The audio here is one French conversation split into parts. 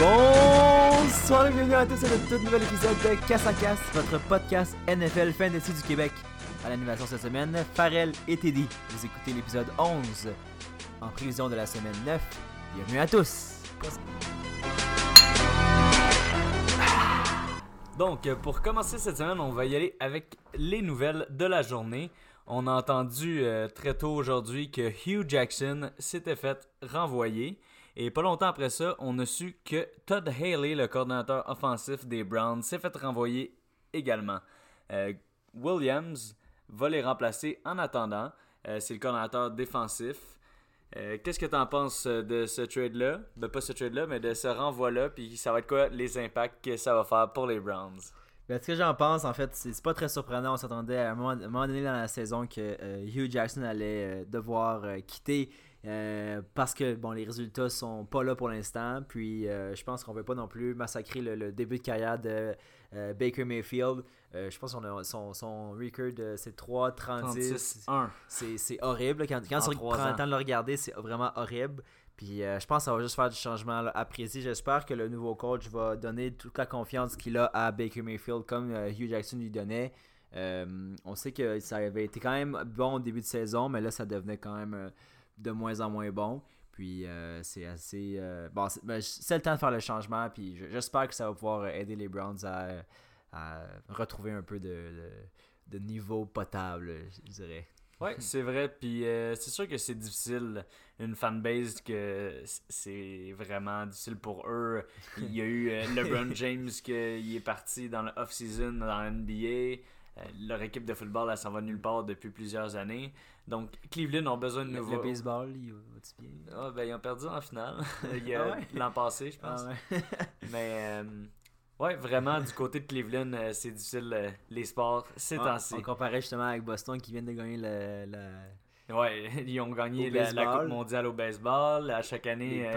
Bonsoir et bienvenue à tous à notre tout nouvel épisode de Casse à Casse, votre podcast NFL Fantasy du Québec. À l'animation cette semaine, Farrell et Teddy. Vous écoutez l'épisode 11 en prévision de la semaine 9. Bienvenue à tous. Donc, pour commencer cette semaine, on va y aller avec les nouvelles de la journée. On a entendu euh, très tôt aujourd'hui que Hugh Jackson s'était fait renvoyer. Et pas longtemps après ça, on a su que Todd Haley, le coordinateur offensif des Browns, s'est fait renvoyer également. Euh, Williams va les remplacer en attendant. Euh, c'est le coordinateur défensif. Euh, Qu'est-ce que tu en penses de ce trade-là? Ben, Pas ce trade-là, mais de ce renvoi-là. Puis ça va être quoi les impacts que ça va faire pour les Browns? Ben, ce que j'en pense, en fait, c'est pas très surprenant. On s'attendait à un moment, donné dans la saison que Hugh Jackson allait devoir quitter euh, parce que bon, les résultats sont pas là pour l'instant. Puis euh, je pense qu'on veut pas non plus massacrer le, le début de carrière de euh, Baker Mayfield. Je pense qu'on a son, son record, c'est 3 36 36-1. c'est horrible. Quand, quand on prend le temps de le regarder, c'est vraiment horrible. Puis je pense que ça va juste faire du changement là, apprécié. J'espère que le nouveau coach va donner toute la confiance qu'il a à Baker Mayfield comme Hugh Jackson lui donnait. On sait que ça avait été quand même bon au début de saison, mais là ça devenait quand même de moins en moins bon. Puis euh, c'est assez. euh, bon, c'est ben, c'est le temps de faire le changement. Puis je- j'espère que ça va pouvoir aider les Browns à, à retrouver un peu de, de- de niveau potable, je dirais. Ouais, c'est vrai. Puis euh, c'est sûr que c'est difficile. Une fanbase que c'est vraiment difficile pour eux. Il y a eu LeBron James qui est parti dans le off-season dans la NBA. Leur équipe de football, elle s'en va nulle part depuis plusieurs années. Donc, Cleveland ont besoin de nouveaux. le baseball, il va-tu bien? Ah, ben, ils ont perdu en finale. Ah ouais? l'an passé, je pense. Ah ouais. Mais, euh, ouais, vraiment, du côté de Cleveland, euh, c'est difficile, euh, les sports, ces temps-ci. on comparait justement avec Boston qui vient de gagner le, le- Ouais, ils ont gagné la. Coupe mondiale au baseball. À chaque année,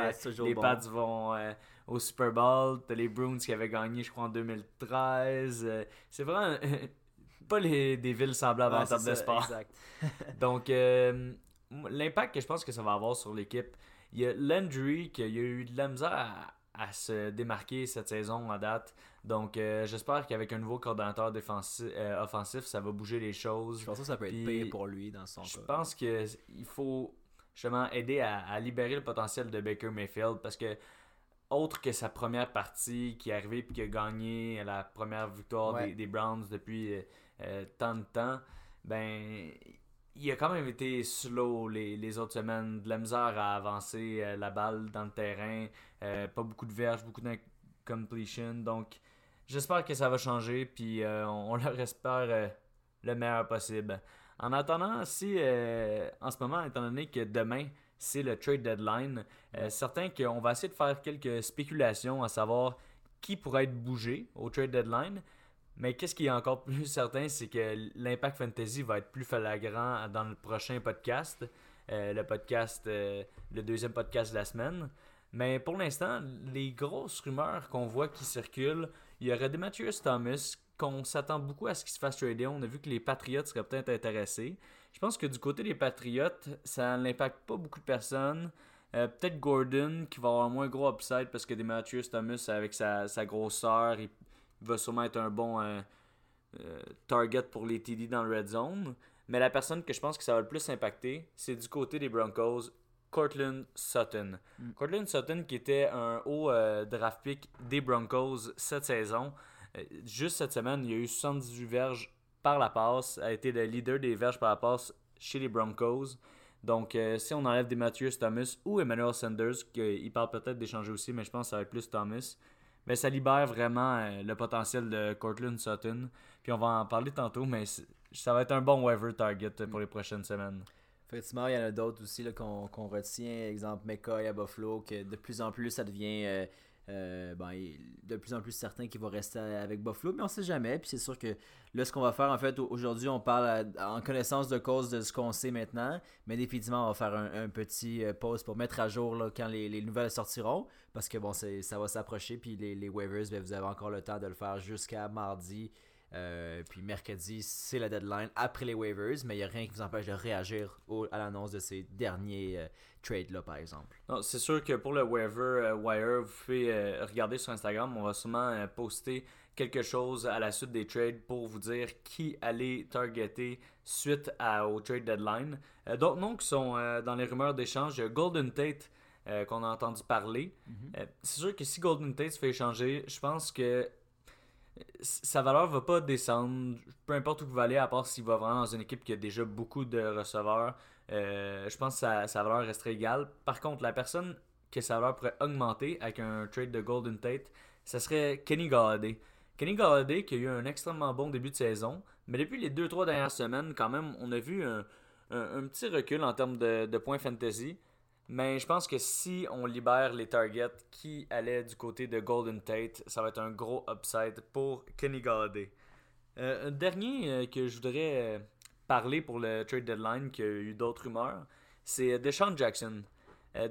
Les Pats, bon. Vont au Super Bowl. T'as les Bruins qui avaient gagné, je crois, en 2013. Euh, c'est vraiment pas les, des villes semblables en termes de sport. Exact. Donc, euh, l'impact que je pense que ça va avoir sur l'équipe, il y a Landry qui a eu de la misère à, à se démarquer cette saison en date. Donc, euh, j'espère qu'avec un nouveau coordonnateur défensif, euh, offensif, ça va bouger les choses. Je pense que ça peut être payé pour lui dans son Je cas. pense qu'il faut justement aider à, à libérer le potentiel de Baker Mayfield parce que autre que sa première partie qui est arrivée puis qui a gagné la première victoire Ouais. des, des Browns depuis euh, tant de temps, ben il a quand même été slow les, les autres semaines, de la misère à avancer euh, la balle dans le terrain, euh, pas beaucoup de verges, beaucoup d'incompletion, donc j'espère que ça va changer puis on, on leur espère le meilleur possible. En attendant, si en ce moment, étant donné que demain c'est le trade deadline, certain qu'on va essayer de faire quelques spéculations à savoir qui pourrait être bougé au trade deadline. Mais qu'est-ce qui est encore plus certain, c'est que l'impact fantasy va être plus flagrant dans le prochain podcast, euh, le podcast, euh, le deuxième podcast de la semaine. Mais pour l'instant, les grosses rumeurs qu'on voit qui circulent, il y aurait Demetrius Thomas, qu'on s'attend beaucoup à ce qu'il se fasse trader. On a vu que les Patriots seraient peut-être intéressés. Je pense que du côté des Patriots, ça n'impacte pas beaucoup de personnes. Euh, peut-être Gordon qui va avoir moins gros upside parce que Demetrius Thomas, avec sa, sa grosseur, va sûrement être un bon euh, euh, target pour les TD dans le red zone. Mais la personne que je pense que ça va le plus impacter, c'est du côté des Broncos, Cortland Sutton. Mm. Cortland Sutton qui était un haut euh, draft pick des Broncos cette saison. Euh, juste cette semaine, il y a eu 78 verges par la passe, a été le leader des verges par la passe chez les Broncos. Donc, euh, si on enlève des Matthews Thomas ou Emmanuel Sanders, qu'il parle peut-être d'échanger aussi, mais je pense que ça va être plus Thomas, ben, ça libère vraiment euh, le potentiel de Cortland Sutton. Puis on va en parler tantôt, mais ça va être un bon waiver target pour les prochaines semaines. Effectivement, il y en a d'autres aussi qu'on qu'on retient. Exemple, McCoy à Buffalo, que de plus en plus ça devient euh, euh, ben, de plus en plus certain qu'il va rester avec Buffalo, mais on sait jamais. Puis c'est sûr que là, ce qu'on va faire, en fait, au- aujourd'hui, on parle en connaissance de cause de ce qu'on sait maintenant, mais définitivement, on va faire un, petit euh, pause pour mettre à jour là, quand les, les nouvelles sortiront, parce que bon, ça va s'approcher, puis les, les waivers, ben, vous avez encore le temps de le faire jusqu'à mardi. Puis mercredi, c'est la deadline après les waivers, mais il n'y a rien qui vous empêche de réagir à l'annonce de ces derniers trades-là, par exemple. C'est sûr que pour le waiver wire, vous pouvez regarder sur Instagram, on va sûrement poster quelque chose à la suite des trades pour vous dire qui allait targeter suite à, au trade deadline. Euh, d'autres noms qui sont euh, dans les rumeurs d'échange, Golden Tate euh, qu'on a entendu parler. Mhm. c'est sûr que si Golden Tate se fait échanger, je pense que sa valeur va pas descendre, peu importe où va aller, à part s'il va vraiment dans une équipe qui a déjà beaucoup de receveurs. je pense que sa, valeur resterait égale. Par contre, la personne que sa valeur pourrait augmenter avec un trade de Golden Tate, ça serait Kenny Galladay. Kenny Galladay qui a eu un extrêmement bon début de saison, mais depuis les 2-3 dernières semaines, quand même, on a vu un, petit recul en termes de, points fantasy. Mais je pense que si on libère les targets qui allaient du côté de Golden Tate, ça va être un gros upside pour Kenny Galladay. Euh, un dernier euh, que je voudrais euh, parler pour le trade deadline, qui a eu d'autres rumeurs, c'est Deshaun Jackson.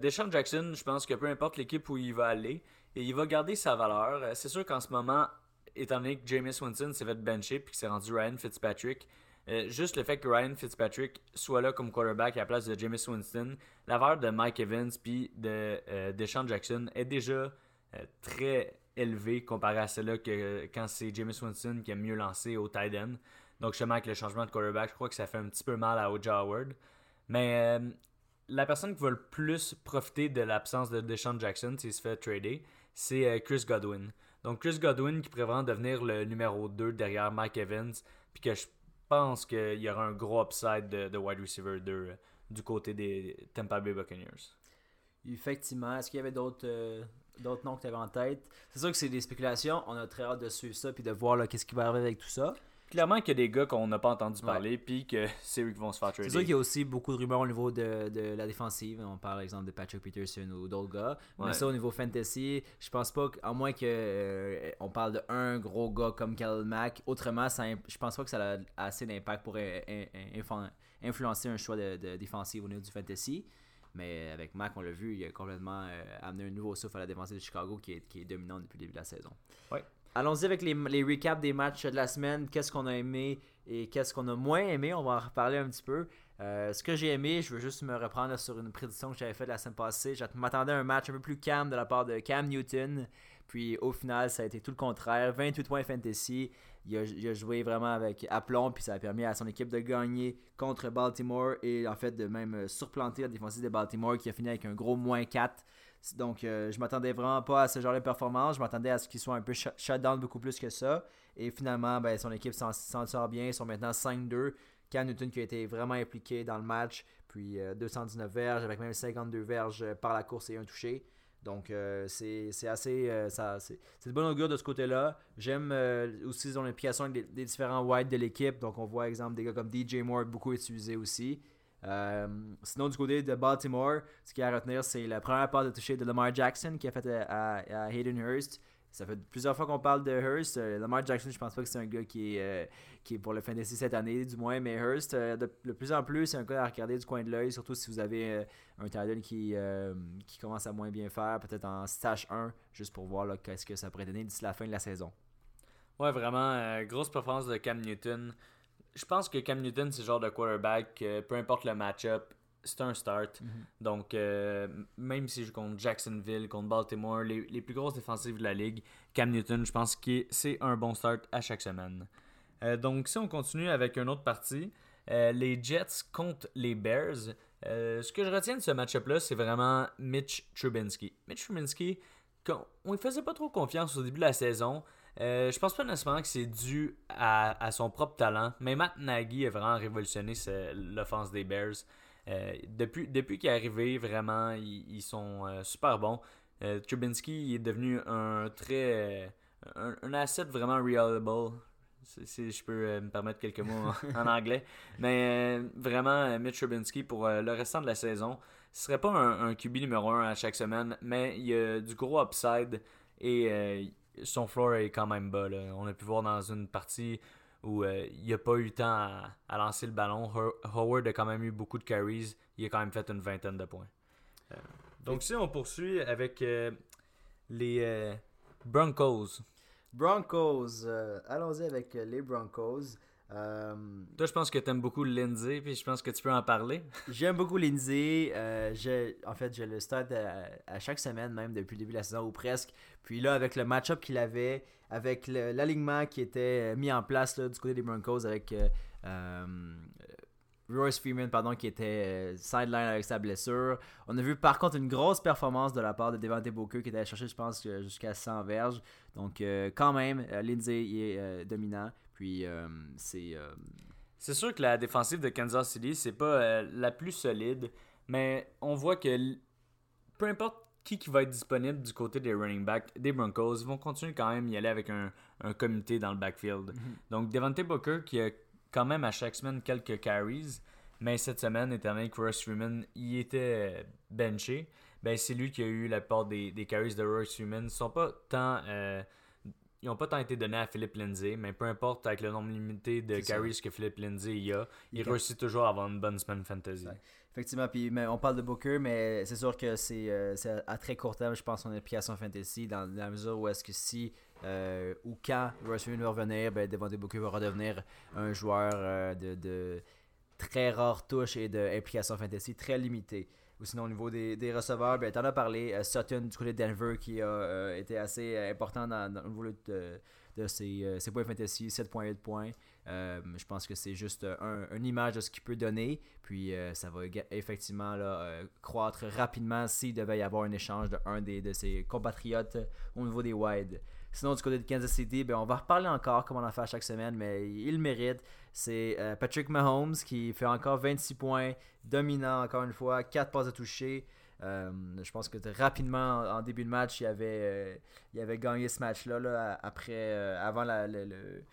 Deshaun Jackson, je pense que peu importe l'équipe où il va aller, il va garder sa valeur. C'est sûr qu'en ce moment, étant donné que Jameis Winston s'est fait bencher puis qu'il s'est rendu Ryan Fitzpatrick, euh, juste le fait que Ryan Fitzpatrick soit là comme quarterback à la place de Jameis Winston, la valeur de Mike Evans puis de euh, Deshaun Jackson est déjà euh, très élevée comparée à celle-là que quand c'est Jameis Winston qui a mieux lancé au tight end. Donc justement avec le changement de quarterback, je crois que ça fait un petit peu mal à Oja Howard. Mais la personne qui va le plus profiter de l'absence de Deshaun Jackson s'il se fait trader, c'est Chris Godwin. Donc Chris Godwin qui vraiment devenir le numéro 2 derrière Mike Evans. Puis que je pense qu'il y aura un gros upside de, wide receiver 2 euh, du côté des Tampa Bay Buccaneers. Effectivement. Est-ce qu'il y avait d'autres euh, noms que tu avais en tête? C'est sûr que c'est des spéculations. On a très hâte de suivre ça puis de voir qu'est-ce qui va arriver avec tout ça clairement qu'il y a des gars qu'on n'a pas entendu parler, puis que c'est eux qui vont se faire trader. C'est sûr qu'il y a aussi beaucoup de rumeurs au niveau de, de, la défensive. On parle, par exemple, de Patrick Peterson ou d'autres gars. Mais ça, au niveau fantasy, je pense pas qu'à moins qu'on euh, on parle d'un gros gars comme Khalil Mack, autrement, ça, je pense pas que ça a assez d'impact pour influencer un choix de, défensive au niveau du fantasy. Mais avec Mac, on l'a vu, il a complètement euh, amené un nouveau souffle à la défensive de Chicago qui est, qui est dominant depuis le début de la saison. Ouais. Allons-y avec les, recaps des matchs de la semaine. Qu'est-ce qu'on a aimé et qu'est-ce qu'on a moins aimé? On va en reparler un petit peu. Euh, ce que j'ai aimé, je veux juste me reprendre sur une prédiction que j'avais faite la semaine passée. Je m'attendais à un match un peu plus calme de la part de Cam Newton. Puis au final, ça a été tout le contraire. 28 points fantasy. Il a, joué vraiment avec aplomb. Puis ça a permis à son équipe de gagner contre Baltimore. Et en fait, de même surplanter la défensive de Baltimore qui a fini avec un gros moins 4. Donc, euh, je m'attendais vraiment pas à ce genre de performance. Je m'attendais à ce qu'il soit un peu shutdown beaucoup plus que ça. Et finalement, ben, son équipe s'en sort bien. Ils sont maintenant 5-2. Cam Newton qui a été vraiment impliqué dans le match. Puis 219 euh, verges avec même 52 verges euh, par la course et un touché. Donc, c'est assez. c'est de bon augure de ce côté-là. J'aime aussi son implication des, des différents whites de l'équipe. Donc, on voit, exemple, des gars comme DJ Moore beaucoup utilisés aussi. Euh, sinon, du côté de Baltimore, ce qu'il y a à retenir, c'est la première part de toucher de Lamar Jackson qui a fait à, Hayden Hurst. Ça fait plusieurs fois qu'on parle de Hurst. Euh, Lamar Jackson, je pense pas que c'est un gars qui est, euh, qui est pour le fantasy cette année, du moins. Mais Hurst, de, plus en plus, c'est un gars à regarder du coin de l'œil, surtout si vous avez un talent qui, qui commence à moins bien faire, peut-être en stage 1, juste pour voir qu'est-ce que ça pourrait donner d'ici la fin de la saison. Ouais, vraiment, grosse performance de Cam Newton je pense que Cam Newton, c'est le genre de quarterback, peu importe le match-up, c'est un start. Mhm. Donc, euh, même si je compte Jacksonville, contre Baltimore, les, plus grosses défensives de la ligue, Cam Newton, je pense que c'est un bon start à chaque semaine. Euh, donc, si on continue avec une autre partie, euh, les Jets contre les Bears. ce que je retiens de ce match-up-là, c'est vraiment Mitch Trubinsky. Mitch Trubinsky, on ne faisait pas trop confiance au début de la saison. Euh, je pense pas nécessairement que c'est dû à, son propre talent, mais Matt Nagy a vraiment révolutionné l'offense des Bears. Euh, depuis depuis qu'il est arrivé, vraiment, ils, sont euh, super bons. Trubinsky est devenu un très. un, asset vraiment reliable. Si, je peux me permettre quelques mots en, anglais. Mais vraiment, Mitch Trubinsky pour le restant de la saison, ce serait pas un, un QB numéro 1 à chaque semaine, mais il y a du gros upside et son floor est quand même bas. On a pu voir dans une partie où euh, il n'a pas eu le temps à, lancer le ballon. Howard a quand même eu beaucoup de carries. Il a quand même fait une vingtaine de points. Euh, donc si on poursuit avec euh, les Broncos. Broncos. Allons-y avec les Broncos. Euh, Toi, je pense que tu aimes beaucoup Lindsay, puis je pense que tu peux en parler. J'aime beaucoup Lindsay. Euh, en fait, je le stade à, chaque semaine, même depuis le début de la saison, ou presque. Puis là, avec le match-up qu'il avait, avec l'alignement qui était mis en place du côté des Broncos, avec euh, Royce Freeman, pardon, qui était sideline avec sa blessure. On a vu par contre une grosse performance de la part de Devante Booker qui était allé chercher, je pense, jusqu'à 100 verges. Donc, quand même, Lindsay est dominant. Puis euh, c'est. Euh, c'est sûr que la défensive de Kansas City, c'est pas euh, la plus solide, mais on voit que peu importe qui, qui va être disponible du côté des running backs des Broncos, ils vont continuer quand même y aller avec un, un comité dans le backfield. Mhm. Donc Devante Booker qui a quand même à chaque semaine quelques carries, mais cette semaine, étant donné que Royce Freeman y était benché, ben c'est lui qui a eu la part des, des carries de Royce Freeman. Ils sont pas tant ils n'ont pas tant été donnés à Philippe Lindsay, mais peu importe avec le nombre limité de carries que Philippe Lindsay y a, il, réussit toujours à avoir une bonne semaine fantasy. Effectivement, puis on parle de Booker, mais c'est sûr que c'est euh, à très court terme, je pense, son application fantasy, dans, la mesure où est-ce que si euh, ou quand Russ va revenir, ben, Devante Booker va redevenir un joueur euh, de, de, très rare touche et d'implication fantasy très limité. Ou sinon, au niveau des, des receveurs, ben, tu en as parlé. Euh, Sutton du côté de Denver qui a euh, été assez euh, important dans, au niveau de, de ses, ses, points fantasy, 7.8 points. je pense que c'est juste un, une image de ce qu'il peut donner. Puis ça va effectivement là, croître rapidement s'il devait y avoir un échange de un des, de ses compatriotes au niveau des wide. Sinon, du côté de Kansas City, ben, on va reparler encore comme on en fait chaque semaine, mais il mérite. C'est euh, Patrick Mahomes qui fait encore 26 points, dominant encore une fois, 4 passes à toucher. Euh, je pense que rapidement, en, début de match, il avait, euh, avait gagné ce match-là. Là, après, avant la, le,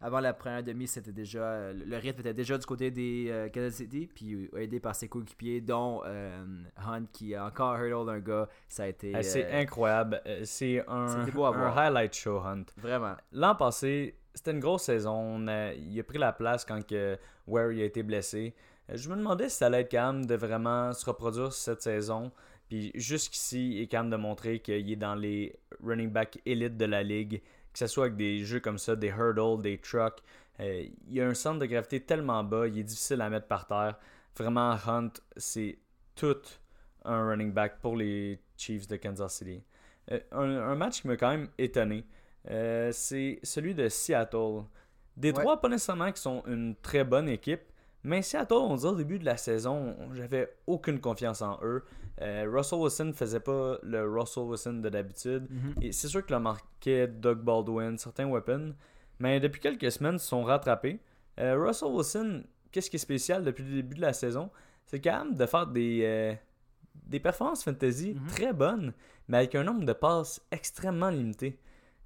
avant la première demi, c'était déjà le rythme était déjà du côté des Kansas City, puis aidé par ses coéquipiers, dont Hunt qui a encore hurdle d'un gars. Ça a été. c'est incroyable. C'est un, un highlight show, Hunt. Vraiment. L'an passé, c'était une grosse saison. il a pris la place quand que Ware a été blessé. Euh, je me demandais si ça allait être calme de vraiment se reproduire cette saison. Puis jusqu'ici, il est calme de montrer qu'il est dans les running back élites de la ligue. Que ce soit avec des jeux comme ça, des hurdles, des trucks. Euh, il a un centre de gravité tellement bas, il est difficile à mettre par terre. Vraiment, Hunt, c'est tout un running back pour les Chiefs de Kansas City. Euh, un, match qui m'a quand même étonné. Euh, c'est celui de Seattle. Des trois, pas nécessairement qui sont une très bonne équipe, mais Seattle, on dirait au début de la saison, j'avais aucune confiance en eux. Euh, Russell Wilson ne faisait pas le Russell Wilson de d'habitude. Mhm. Et c'est sûr que le marquait Doug Baldwin, certains weapons. Mais depuis quelques semaines, ils sont rattrapés. Euh, Russell Wilson, qu'est-ce qui est spécial depuis le début de la saison? C'est quand même de faire des, des performances fantasy mhm. très bonnes, mais avec un nombre de passes extrêmement limité.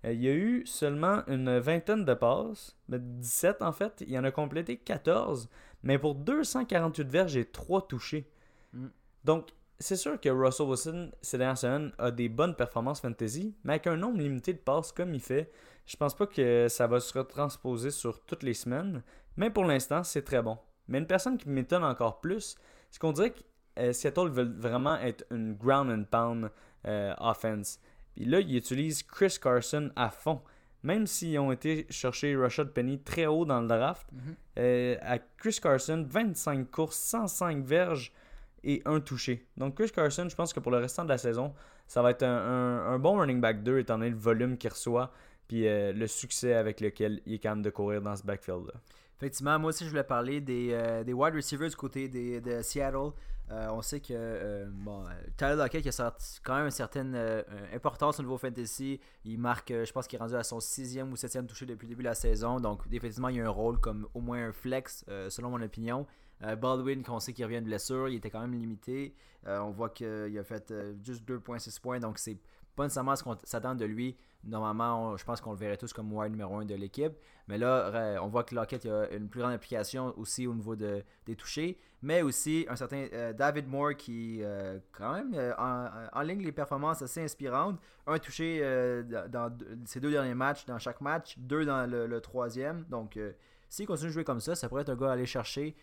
Euh, il y a eu seulement une vingtaine de passes, 17 en fait. Il en a complété 14, mais pour 248 verges et 3 touchés. Mm. Donc, c'est sûr que Russell Wilson, ces dernières semaines, a des bonnes performances fantasy, mais avec un nombre limité de passes comme il fait, je pense pas que ça va se retransposer sur toutes les semaines. Mais pour l'instant, c'est très bon. Mais une personne qui m'étonne encore plus, c'est qu'on dirait que euh, Seattle veut vraiment être une ground and pound euh, offense. Puis là, ils utilisent Chris Carson à fond. Même s'ils ont été chercher Rashad Penny très haut dans le draft, mhm. euh, à Chris Carson, 25 courses, 105 verges et un touché. Donc Chris Carson, je pense que pour le restant de la saison, ça va être un, bon running back 2 étant donné le volume qu'il reçoit puis euh, le succès avec lequel il est capable de courir dans ce backfield-là. Effectivement, moi aussi je voulais parler des, euh, des wide receivers du côté des, de Seattle. Euh, on sait que bon, Tyler Lockett a sorti quand même une certaine importance au niveau fantasy. Il marque, je pense qu'il est rendu à son sixième ou septième touché depuis le début de la saison. Donc, effectivement, il y a un rôle comme au moins un flex, selon mon opinion. Baldwin, qu'on sait qu'il revient de blessure, il était quand même limité. on voit qu'il a fait juste 2.6 points. Donc, c'est pas nécessairement ce qu'on s'attend de lui. Normalement, je pense qu'on le verrait tous comme wide numéro 1 de l'équipe. Mais là, on voit que Lockett a une plus grande application aussi au niveau de, des touchés. Mais aussi un certain euh, David Moore qui, euh, quand même, euh, en, ligne les performances assez inspirantes. Un touché dans ses deux derniers matchs, dans chaque match, deux dans le, troisième. Donc, s'il continue de jouer comme ça, ça pourrait être un gars à aller chercher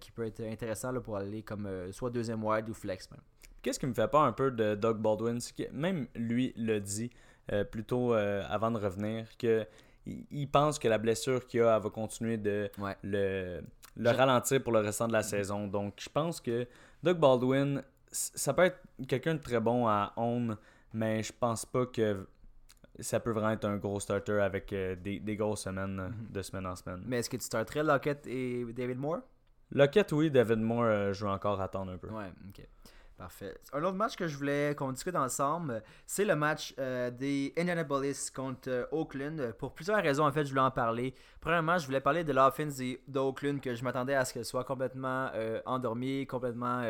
qui peut être intéressant là, pour aller comme soit deuxième wide ou flex même. Qu'est-ce qui me fait peur un peu de Doug Baldwin, c'est que même lui le dit. euh, plutôt avant de revenir que il, pense que la blessure qu'il a va continuer de le, le ralentir pour le restant de la saison. Donc, je pense que Doug Baldwin, ça peut être quelqu'un de très bon à own, mais je pense pas que ça peut vraiment être un gros starter avec des, des, grosses semaines mhm. de semaine en semaine. Mais est-ce que tu starterais Lockett et David Moore? Lockett, oui. David Moore, je vais encore attendre un peu. Ouais, ok. Parfait. Un autre match que je voulais qu'on discute ensemble, c'est le match euh, des Indianapolis contre euh, Oakland. Pour plusieurs raisons, en fait, je voulais en parler. Premièrement, je voulais parler de l'offense d'Oakland, que je m'attendais à ce qu'elle soit complètement euh, endormie, complètement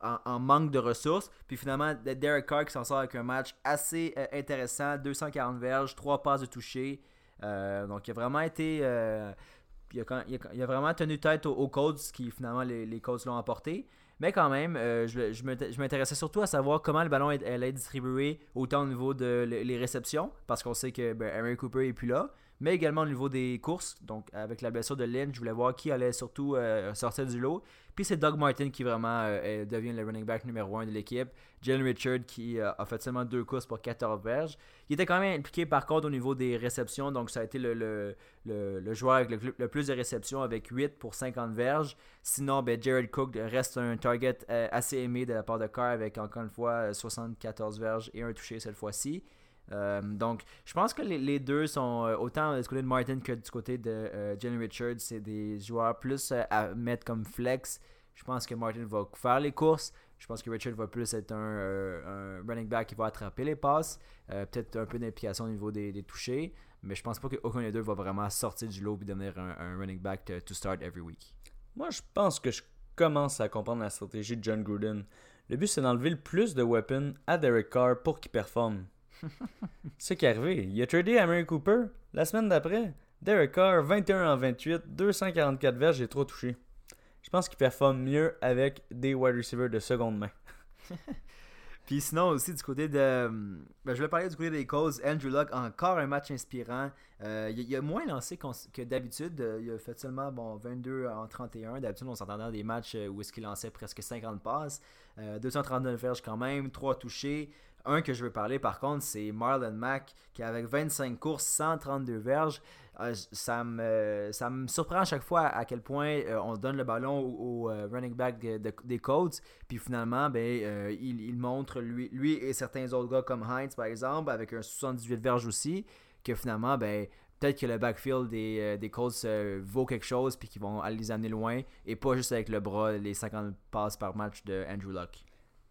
en, manque de ressources. Puis finalement, Derek Carr qui s'en sort avec un match assez intéressant 240 verges, 3 passes de toucher. donc, il a vraiment été. Il a, vraiment tenu tête aux, aux qui finalement les, les l'ont emporté. Mais quand même, euh, je, je m'intéressais surtout à savoir comment le ballon allait être distribué, autant au niveau de les réceptions, parce qu'on sait que ben, Cooper est plus là, mais également au niveau des courses. Donc, avec la blessure de Lynn, je voulais voir qui allait surtout euh, sortir du lot. Puis c'est Doug Martin qui vraiment euh, devient le running back numéro 1 de l'équipe. Jalen Richard qui a fait seulement deux courses pour 14 verges. Il était quand même impliqué par contre au niveau des réceptions, donc ça a été le, le, joueur avec le, plus de réceptions avec 8 pour 50 verges. Sinon, ben, Jared Cook reste un target euh, assez aimé de la part de Carr avec encore une fois 74 verges et un touché cette fois-ci. Euh, donc, je pense que les, deux sont euh, autant du côté de Martin que du côté de Jalen Richard, c'est des joueurs plus à mettre comme flex. Je pense que Martin va faire les courses. Je pense que Richard va plus être un, running back qui va attraper les passes. Peut-être un peu d'implication au niveau des, des touchés. Mais je pense pas qu'aucun des deux va vraiment sortir du lot et devenir un, running back to, start every week. Moi, je pense que je commence à comprendre la stratégie de John Gruden. Le but, c'est d'enlever le plus de weapons à Derek Carr pour qu'il performe. c'est ce qui est arrivé. Il a tradé à Mary Cooper la semaine d'après. Derek Carr, 21 en 28, 244 verges et 3 touchés. Je pense qu'il performe mieux avec des wide receivers de seconde main. Puis sinon aussi du côté de... Ben, je vais parler du côté des causes. Andrew Luck, encore un match inspirant. Euh, il, a moins lancé que d'habitude. Il a fait seulement bon, 22 en 31. D'habitude, on s'entendait dans des matchs euh, où est-ce qu'il lançait presque 50 passes. 239 euh, verges quand même, 3 touchés. Un que je veux parler par contre, c'est Marlon Mack qui avec 25 courses, 132 verges. Euh, ça, me, surprend à chaque fois à quel point euh, on donne le ballon au, euh, running back des Colts. Puis finalement, ben, il, montre lui, lui et certains autres gars comme Heinz par exemple, avec un 78 verges aussi, que finalement, ben, peut-être que le backfield des, des Colts vaut quelque chose puis qu'ils vont les amener loin et pas juste avec le bras, les 50 passes par match de Andrew Luck.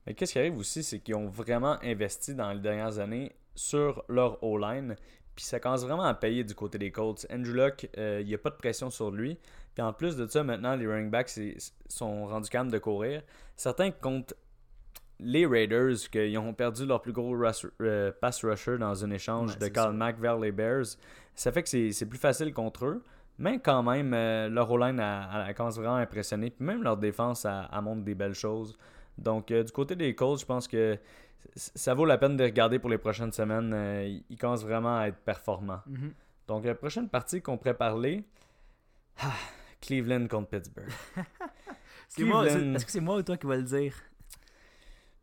Mais qu'est-ce qui arrive aussi, c'est qu'ils ont vraiment investi dans les dernières années sur leur O-line. Puis ça commence vraiment à payer du côté des Colts. Andrew Luck, euh, il n'y a pas de pression sur lui. Puis en plus de ça, maintenant, les running backs sont rendus calmes de courir. Certains comptent les Raiders, qu'ils ont perdu leur plus gros euh, pass rusher dans un échange de Carl Mack vers les Bears. Ça fait que c'est plus facile contre eux. Mais quand même, euh, leur O-line commence vraiment à impressionner. Puis même leur défense, a montre des belles choses. Donc, euh, du côté des Colts, je pense que ça vaut la peine de regarder pour les prochaines semaines. Euh, ils commencent vraiment à être performants. Mhm. Donc, la prochaine partie qu'on pourrait parler, ah, Cleveland contre Pittsburgh. Est-ce que c'est moi ou toi qui va le dire?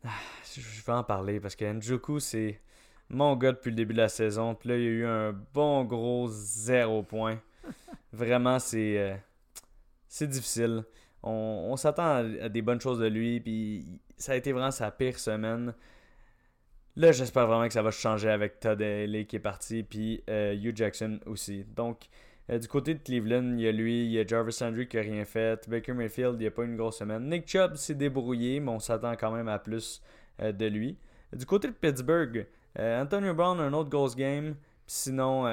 Ah, je vais en parler parce que Njoku, c'est mon gars depuis le début de la saison. Puis là, il y a eu un bon gros zéro point. Vraiment, c'est euh, c'est difficile on, s'attend à, des bonnes choses de lui. Puis ça a été vraiment sa pire semaine. Là, j'espère vraiment que ça va changer avec Todd Haley qui est parti, puis euh, Hugh Jackson aussi. Donc, euh, du côté de Cleveland, il y a lui, il y a Jarvis Landry qui n'a rien fait. Baker Mayfield, il n'y a pas une grosse semaine. Nick Chubb s'est débrouillé, mais on s'attend quand même à plus euh, de lui. Du côté de Pittsburgh, Antonio Brown un autre grosse game. Sinon,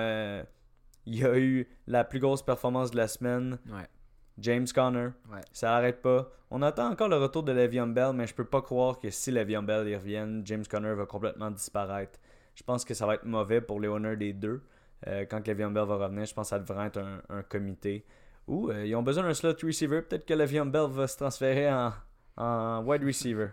il y a eu la plus grosse performance de la semaine. Ouais. James Conner. Ça n'arrête pas. On attend encore le retour de Le'Veon Bell, mais je peux pas croire que si Le'Veon Bell y revienne, James Conner va complètement disparaître. Je pense que ça va être mauvais pour les honneurs des deux. Euh, quand Le'Veon Bell va revenir, je pense que ça devrait être un, comité. Ou euh, ils ont besoin d'un slot receiver. Peut-être que Le'Veon Bell va se transférer en, wide receiver.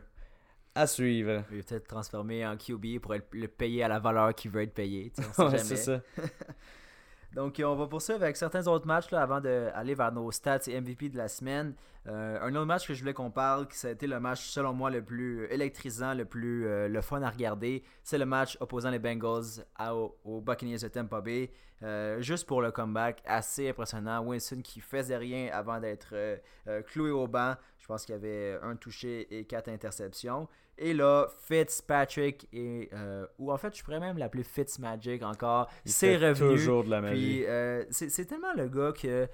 À suivre. Il va peut-être transformer en QB pour le payer à la valeur qu'il veut être payé. c'est ça. Donc, on va poursuivre avec certains autres matchs là, avant d'aller vers nos stats et MVP de la semaine. Euh, un autre match que je voulais qu'on parle, qui a été le match selon moi le plus électrisant, le plus euh, le fun à regarder, c'est le match opposant les Bengals aux Buccaneers de Tampa Bay. Euh, juste pour le comeback, assez impressionnant. Winston qui faisait rien avant d'être cloué au banc. Je pense qu'il y avait un touché et quatre interceptions. Et là, Fitzpatrick, et, ou en fait, je pourrais même l'appeler Fitzmagic encore, c'est revenu. toujours de la magie. c'est tellement le gars que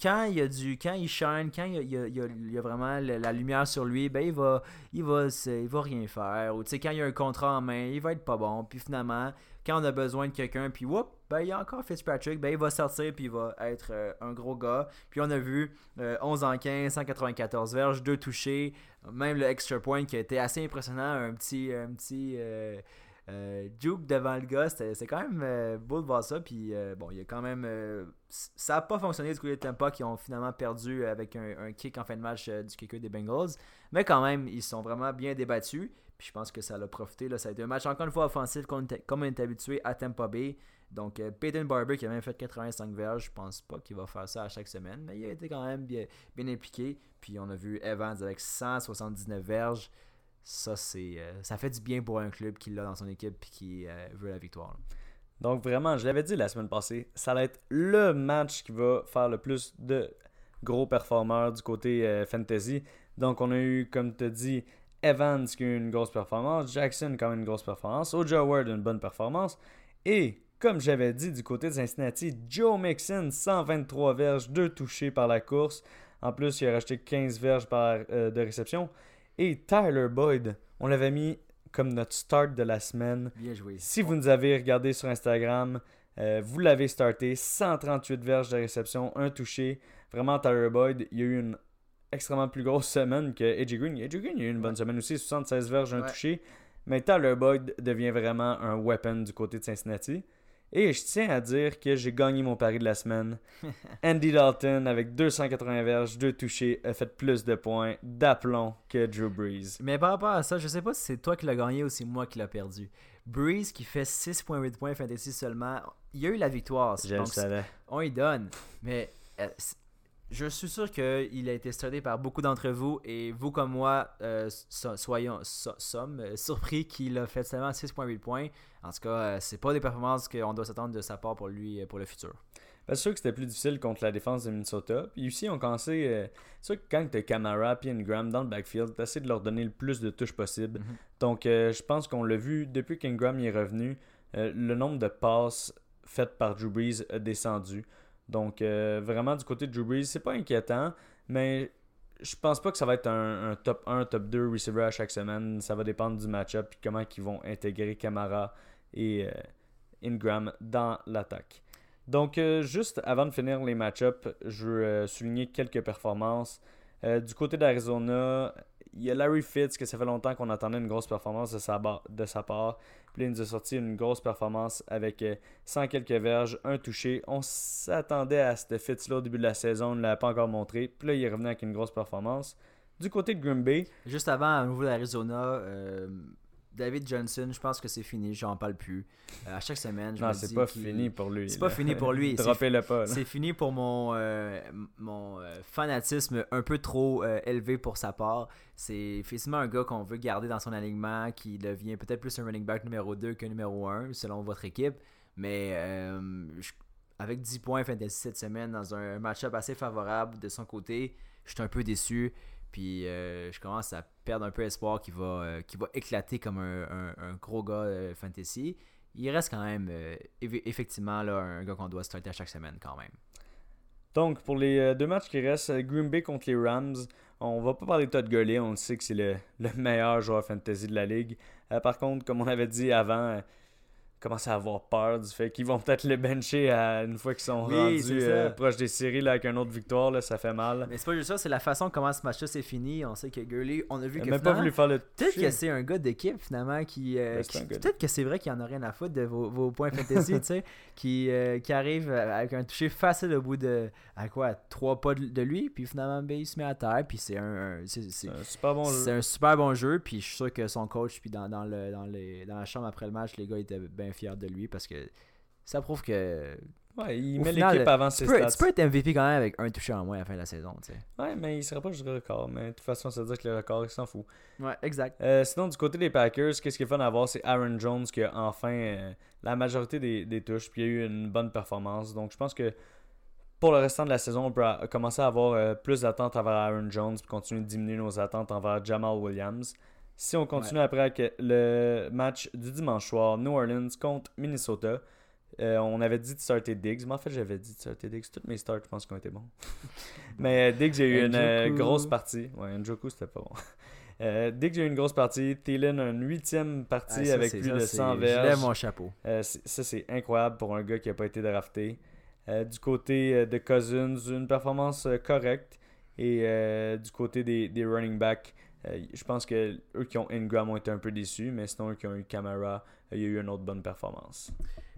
quand il y a du quand il shine, quand il y a, il a, vraiment la, lumière sur lui, ben il va il va il va rien faire ou tu sais quand il y a un contrat en main, il va être pas bon, puis finalement quand on a besoin de quelqu'un puis whoop, ben il y a encore Fitzpatrick, ben il va sortir puis il va être euh, un gros gars. Puis on a vu 11 euh, en 15, 194 verges, 2 touchés, même le extra point qui a été assez impressionnant, un petit un petit euh, euh, Duke devant le gars, c'est quand même euh, beau de voir ça. Puis euh, bon, il y a quand même. ça n'a pas fonctionné du côté de Tampa qui ont finalement perdu avec un, kick en fin de match du kicker des Bengals. Mais quand même, ils sont vraiment bien débattus. Puis je pense que ça l'a profité. Là. Ça a été un match encore une fois offensif comme on est habitué à Tampa Bay. Donc Peyton Barber qui a même fait 85 verges, je pense pas qu'il va faire ça à chaque semaine, mais il a été quand même bien, bien impliqué. Puis on a vu Evans avec 179 verges ça, c'est, euh, ça fait du bien pour un club qui l'a dans son équipe et qui euh, veut la victoire. Donc vraiment, je l'avais dit la semaine passée, ça va être le match qui va faire le plus de gros performeurs du côté euh, fantasy. Donc on a eu, comme tu dit, Evans qui a eu une grosse performance, Jackson quand même une grosse performance, Ojo Ward une bonne performance. Et comme j'avais dit du côté de Cincinnati, Joe Mixon, 123 verges, 2 touchés par la course. En plus, il a racheté 15 verges par, de réception. Et Tyler Boyd, on l'avait mis comme notre start de la semaine. Bien joué. Si vous nous avez regardé sur Instagram, euh, vous l'avez starté. 138 verges de réception, un touché. Vraiment, Tyler Boyd, il y a eu une extrêmement plus grosse semaine que AJ Green. AJ Green, il y a eu une bonne semaine aussi, 76 verges, un touché. Mais Tyler Boyd devient vraiment un weapon du côté de Cincinnati. Et je tiens à dire que j'ai gagné mon pari de la semaine. Andy Dalton, avec 280 verges, 2 touchés, a fait plus de points d'aplomb que Drew Brees. Mais par rapport à ça, je sais pas si c'est toi qui l'as gagné ou c'est moi qui l'ai perdu. Breeze qui fait 6.8 points fantasy seulement, il y a eu la victoire. Je le savais. On y donne. Mais euh, je suis sûr qu'il a été starté par beaucoup d'entre vous et vous comme moi, euh, soyons sommes euh, surpris qu'il a fait seulement 6.8 points. En tout cas, euh, c'est pas des performances qu'on doit s'attendre de sa part pour lui pour le futur. Ben, c'est sûr que c'était plus difficile contre la défense de Minnesota. Puis aussi, on commençait. c'est sûr que quand tu as Camara et Ingram dans le backfield, tu essaies de leur donner le plus de touches possible. Mhm. Donc, je pense qu'on l'a vu depuis qu'Ingram est revenu, le nombre de passes faites par Drew Brees a descendu. Donc, euh, vraiment, du côté de Drew Brees, c'est pas inquiétant, mais je pense pas que ça va être un, top 1, top 2 receiver à chaque semaine. Ça va dépendre du match-up et comment ils vont intégrer Camara et euh, Ingram dans l'attaque. Donc, euh, juste avant de finir les match-ups, je veux souligner quelques performances. Du côté d'Arizona, il y a Larry Fitz, que ça fait longtemps qu'on attendait une grosse performance de sa, part. Puis il nous a sorti une grosse performance avec 100 euh, quelques verges, un touché. On s'attendait à ce Fitz-là au début de la saison, on ne l'avait pas encore montré. Puis là, il est revenu avec une grosse performance. Du côté de Green Bay. Juste avant, à nouveau d'Arizona, euh, David Johnson, je pense que c'est fini, j'en parle plus. Euh, à chaque semaine, je non, c'est pas fini pour lui. C'est pas fini pour lui. Droppez-le pas. C'est fini pour mon, mon fanatisme un peu trop élevé pour sa part. C'est effectivement un gars qu'on veut garder dans son alignement, qui devient peut-être plus un running back numéro 2 que numéro 1, selon votre équipe. Mais euh, avec 10 points fantasy cette semaine dans un match-up assez favorable de son côté, je suis un peu déçu. Puis euh, je commence à un peu espoir qu'il va, euh, va éclater comme un, gros gars fantasy. Il reste quand même effectivement là, un gars qu'on doit starter à chaque semaine quand même. Donc pour les deux matchs qui restent, Green Bay contre les Rams, on va pas parler de Todd Gurley, on le sait que c'est le, meilleur joueur fantasy de la ligue. Euh, par contre, comme on avait dit avant, commence à avoir peur du fait qu'ils vont peut-être le bencher à, une fois qu'ils sont rendus euh, proches des séries là, avec une autre victoire, là, ça fait mal. Mais c'est pas juste ça, c'est la façon comment ce match-là s'est fini. On sait que Gurley, on a vu que. pas voulu faire le Peut-être que c'est un gars d'équipe finalement qui. Euh, ben, peut-être que c'est vrai qu'il en a rien à foutre de vos, points fantasy, tu sais, qui, euh, qui arrive avec un toucher facile au bout de. à quoi Trois pas de, lui, puis finalement, ben, il se met à terre, puis c'est un. c'est un super bon jeu. C'est un super bon jeu, puis je suis sûr que son coach, puis dans, dans, le, dans, les, dans la chambre après le match, les gars étaient bien fier de lui parce que ça prouve que Ouais, il met l'équipe avant Tu ses peux, stats. tu peux être MVP quand même avec un touché en moins à la fin de la saison, tu sais. Ouais, mais il sera pas juste le record. Mais de toute façon, ça veut dire que le record, il s'en fout. Ouais, exact. Euh, sinon, du côté des Packers, qu'est-ce qui est fun à voir, c'est Aaron Jones qui a enfin euh, la majorité des, des touches, puis il a eu une bonne performance. Donc, je pense que pour le restant de la saison, on peut commencer à avoir euh, plus d'attentes envers Aaron Jones, puis continuer de diminuer nos attentes envers Jamal Williams. Si on continue après avec le match du dimanche soir, New Orleans contre Minnesota, euh, on avait dit de starter Diggs, mais en fait, j'avais dit de starter Diggs. Toutes mes starts, je pense, ont été bons. mais euh, Diggs a eu une euh, grosse partie. Ouais, Njoku, c'était pas bon. Euh, Diggs a eu une grosse partie. Thielen a une huitième partie Ah, ça, avec plus ça, de c'est- 100 Je verges. lève mon chapeau. Ça, c'est incroyable pour un gars qui n'a pas été drafté. Du côté de Cousins, une performance correcte. Et du côté des, des running backs, euh, je pense que eux qui ont Ingram ont été un peu déçus, mais sinon eux qui ont eu Camara, euh, il y a eu une autre bonne performance.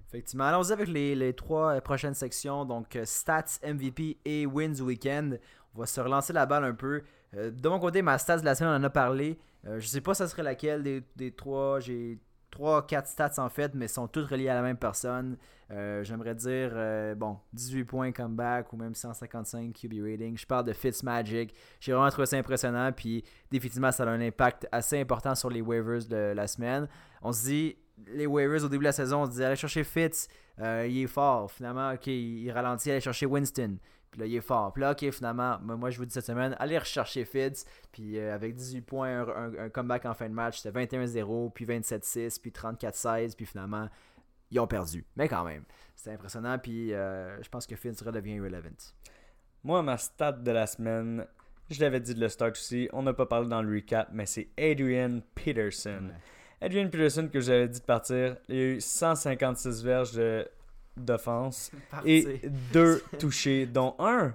Effectivement. Allons-y avec les, les trois euh, prochaines sections. Donc, stats, MVP et wins week-end. On va se relancer la balle un peu. De mon côté, ma stats de la semaine, on en a parlé. Euh, je sais pas ça serait laquelle des, des trois. J'ai trois, quatre stats en fait, mais sont toutes reliées à la même personne. Euh, J'aimerais dire, euh, bon, 18 points comeback ou même 155 QB rating. Je parle de Fitzmagic. J'ai vraiment trouvé ça impressionnant. Puis, définitivement, ça a un impact assez important sur les waivers de la semaine. On se dit, les waivers au début de la saison, on se dit, allez chercher Fitz, euh, il est fort. Finalement, ok, il ralentit, allez chercher Winston. Puis là, il est fort. Puis là, ok, finalement, moi, je vous dis cette semaine, allez rechercher Fitz. Puis euh, avec 18 points, un, comeback en fin de match, c'était 21-0, puis 27-6, puis 34-16. Puis finalement, ils ont perdu. Mais quand même, c'était impressionnant. Puis euh, je pense que Fitz redevient irrelevant. Moi, ma stat de la semaine, je l'avais dit de le start aussi, on n'a pas parlé dans le recap, mais c'est Adrian Peterson. Adrian Peterson, que j'avais dit de partir, il a eu 156 verges de- d'offense et deux touchés, dont un,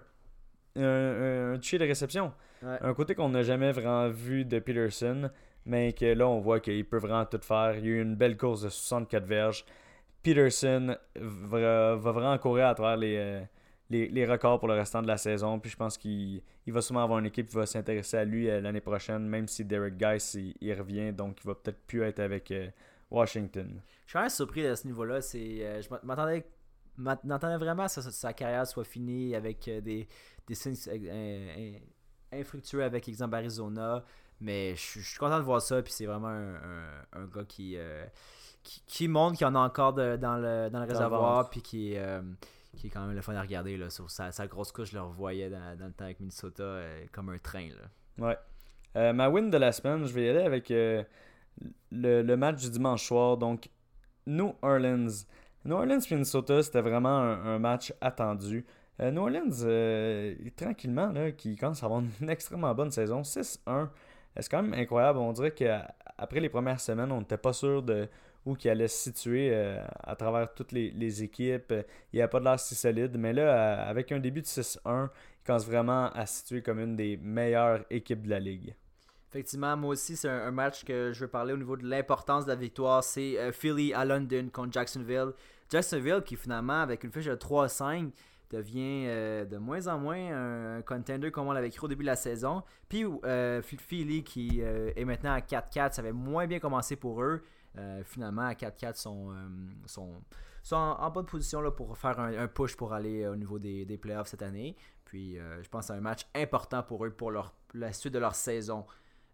un, un touché de réception. Ouais. Un côté qu'on n'a jamais vraiment vu de Peterson, mais que là, on voit qu'il peut vraiment tout faire. Il y a eu une belle course de 64 verges. Peterson va, va vraiment courir à travers les, euh, les, les records pour le restant de la saison. Puis je pense qu'il il va sûrement avoir une équipe qui va s'intéresser à lui euh, l'année prochaine, même si Derek Guice il, il revient, donc il va peut-être plus être avec euh, Washington. Je suis quand même surpris à ce niveau-là. C'est, je m'attendais, m'attendais vraiment à ce que sa carrière soit finie avec euh, des, des signes euh, euh, infructueux avec exemple Arizona. Mais je suis- je suis content de voir ça. Puis c'est vraiment un, un- un gars qui, euh, qui, qui montre qu'il y en a encore de- dans le, dans le réservoir. Puis qui, est, euh, qui est quand même le fun à regarder. Là, sur sa, sa grosse couche, je le revoyais dans, dans le temps avec Minnesota euh, comme un train. Là. Ouais. Ma win de la semaine, je vais y aller avec le, le match du dimanche soir. Donc, New Orleans. New Orleans, Minnesota, c'était vraiment un, match attendu. Euh, New Orleans, euh, tranquillement, là, qui commence à avoir une extrêmement bonne saison. 6-1. Euh, C'est quand même incroyable. On dirait qu'après les premières semaines, on n'était pas sûr de où qu'il allait se situer à travers toutes les, équipes. Il n'y a pas de l'air si solide. Mais là, avec un début de 6-1, il commence vraiment à se situer comme une des meilleures équipes de la ligue. Effectivement, moi aussi, c'est un, match que je veux parler au niveau de l'importance de la victoire. C'est Philly à London contre Jacksonville. Jacksonville qui finalement, avec une fiche de 3-5, devient euh, de moins en moins un, contender comme on l'avait cru au début de la saison. Puis euh, Philly qui euh, est maintenant à 4-4, ça avait moins bien commencé pour eux. Euh, finalement, à 4-4, sont, sont, en, bonne position là, pour faire un, push pour aller au niveau des, playoffs cette année. Puis je pense c'est un match important pour eux pour leur, la suite de leur saison.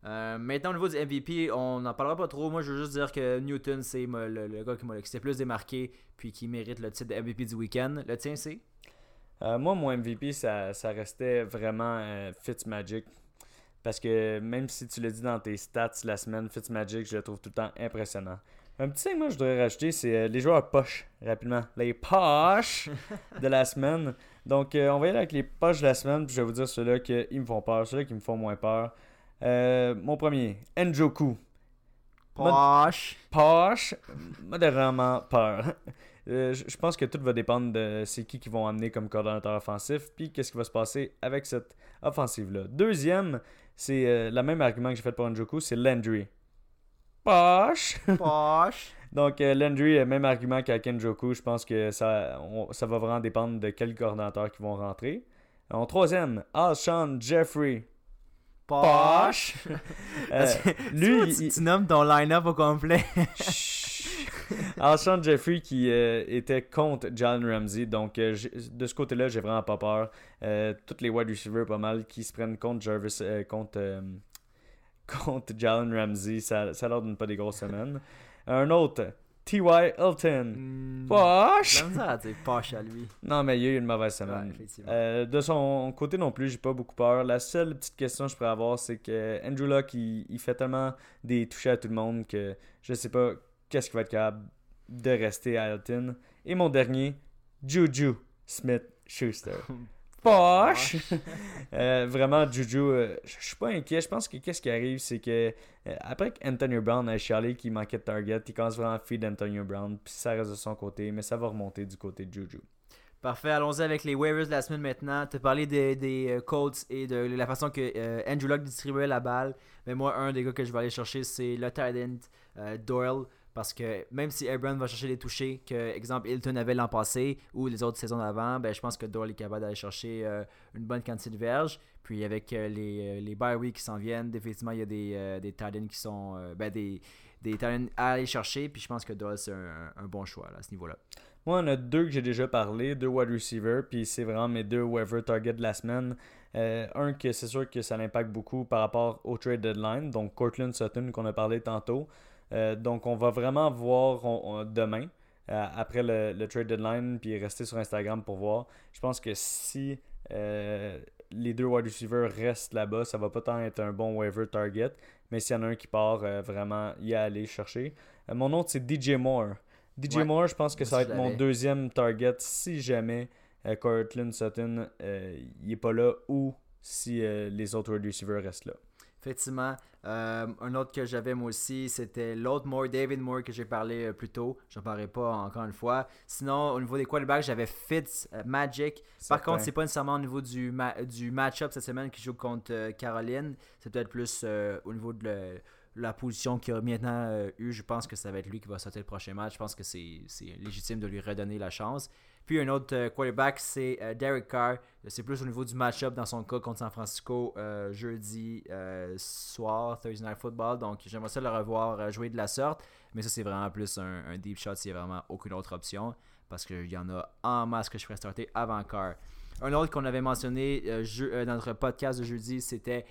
Euh, maintenant, au niveau du MVP, on n'en parlera pas trop. Moi, je veux juste dire que Newton, c'est le, le gars qui m'a- s'est plus démarqué puis qui mérite le titre de MVP du week-end. Le tien, c'est? Euh, moi, mon MVP, ça, ça restait vraiment euh, Fitzmagic. Parce que même si tu l'as dit dans tes stats la semaine, Fitzmagic, je le trouve tout le temps impressionnant. Un petit thing, moi, je voudrais rajouter, c'est les joueurs poches, rapidement. Les poches de la semaine. Donc, on va y aller avec les poches de la semaine, puis je vais vous dire ceux-là qui me font peur, ceux-là qui me font moins peur. Euh, mon premier, Njoku. Poche. Poche, modérément peur. Euh, je pense que tout va dépendre de c'est qui qui vont amener comme coordonnateur offensif, puis qu'est-ce qui va se passer avec cette offensive-là. Deuxième, c'est euh, le même argument que j'ai fait pour Njoku, c'est Landry. Poche! Poche. Donc euh, Landry, même argument qu'avec Njoku, je pense que ça, on- ça va vraiment dépendre de quels coordonnateurs qui vont rentrer. En troisième, Alshon Jeffrey. Poche. Euh, lui, tu, il- tu nommes ton line-up au complet. Alshon Jeffrey qui euh, était contre Jalen Ramsey. Donc, euh, de ce côté-là, j'ai vraiment pas peur. Euh, toutes les wide receivers, pas mal, qui se prennent contre Jarvis, contre, contre Jalen Ramsey, ça, ça leur donne pas des grosses semaines. Un autre, T.Y. Hilton. Hmm, Poche! j'ai la misère à dire poche à lui. Non, mais il y a eu une mauvaise semaine. Euh, de son côté non plus, j'ai pas beaucoup peur. La seule petite question que je pourrais avoir, c'est que Andrew Luck, il, il fait tellement des touchés à tout le monde que je sais pas qu'est-ce qu'il va être capable de rester à Hilton. Et mon dernier, Juju Smith-Schuster. Poche! Euh, vraiment, Juju, euh, je suis pas inquiet. Je pense que qu'est-ce qui arrive, c'est que euh, après qu'Antonio Brown a chialé qu'il manquait de target, il commence vraiment à feed Antonio Brown, puis ça reste de son côté, mais ça va remonter du côté de Juju. Parfait, allons-y avec les waivers de la semaine maintenant. Tu as parlé des, des euh, Colts et de la façon que euh, Andrew Luck distribuait la balle. Mais moi, un des gars que je vais aller chercher, c'est le tight end Doyle. Parce que même si Abram va chercher les touchés que, exemple, Hilton avait l'an passé ou les autres saisons d'avant, ben, je pense que Doyle est capable d'aller chercher euh, une bonne quantité de verges. Puis avec euh, les, euh, les bye qui s'en viennent, définitivement, il y a des, euh, des qui sont ben, des, des à aller chercher. Puis je pense que Doyle, c'est un, un bon choix là, à ce niveau-là. Moi, on a deux que j'ai déjà parlé, deux wide receivers, puis c'est vraiment mes deux waiver targets de la semaine. Un que c'est sûr que ça l'impacte beaucoup par rapport au trade deadline, donc Cortland Sutton qu'on a parlé tantôt. Euh, donc on va vraiment voir on- on- demain, euh, après le, le trade deadline, puis rester sur Instagram pour voir. Je pense que si euh, les deux wide receivers restent là-bas, ça va pas tant être un bon waiver target, mais s'il y en a un qui part, vraiment y aller chercher. Mon autre, c'est DJ Moore. DJ Ouais. Moore, je pense que Moi ça va être mon deuxième target si jamais Cortland Sutton euh, il est pas là ou si les autres wide receivers restent là. Effectivement. Euh, un autre que j'avais moi aussi, c'était l'autre Moore, David Moore, que j'ai parlé euh, plus tôt. Je n'en parlerai pas encore une fois. Sinon, au niveau des quarterbacks, j'avais Fitz, euh, Magic. Par Certain. contre, c'est pas nécessairement au niveau du, ma- du match-up cette semaine qui joue contre Caroline. C'est peut-être plus au niveau de le- la position qu'il a maintenant eu. Je pense que ça va être lui qui va sauter le prochain match. Je pense que c'est c'est légitime de lui redonner la chance. Puis un autre euh, quarterback, c'est euh, Derek Carr. C'est plus au niveau du match-up dans son cas contre San Francisco euh, jeudi soir, Thursday Night Football. Donc j'aimerais ça le revoir jouer de la sorte. Mais ça, c'est vraiment plus un, deep shot s'il n'y a vraiment aucune autre option. Parce qu'il y en a en masse que je ferais starter avant Carr. Un autre qu'on avait mentionné dans notre podcast de jeudi, c'était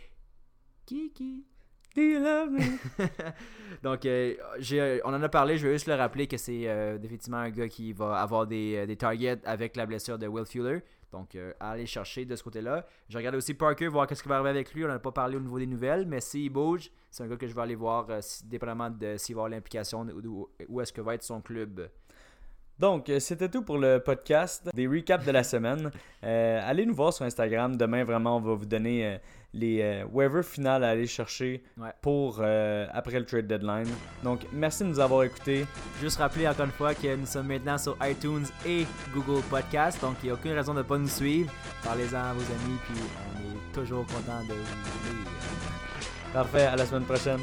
Kiki. Do you love me? Donc, euh, euh, on en a parlé, je vais juste le rappeler que c'est euh, définitivement un gars qui va avoir des, euh, des targets avec la blessure de Will Fuller. Donc, euh, à aller chercher de ce côté-là. Je regardé aussi Parker, voir qu'est-ce qui va arriver avec lui. On n'en a pas parlé au niveau des nouvelles, mais s'il bouge, c'est un gars que je vais aller voir, euh, dépendamment de s'il va avoir l'implication, ou où est-ce que va être son club. Donc, euh, c'était tout pour le podcast des recaps de la semaine. Euh, allez nous voir sur Instagram. Demain, vraiment, on va vous donner euh, les euh, waivers finales à aller chercher Ouais. pour après le trade deadline. Donc, merci de nous avoir écoutés. Juste rappeler encore une fois que nous sommes maintenant sur iTunes et Google Podcast. Donc, il n'y a aucune raison de ne pas nous suivre. Parlez-en à vos amis, puis on est toujours content de vous lire. Parfait, à la semaine prochaine.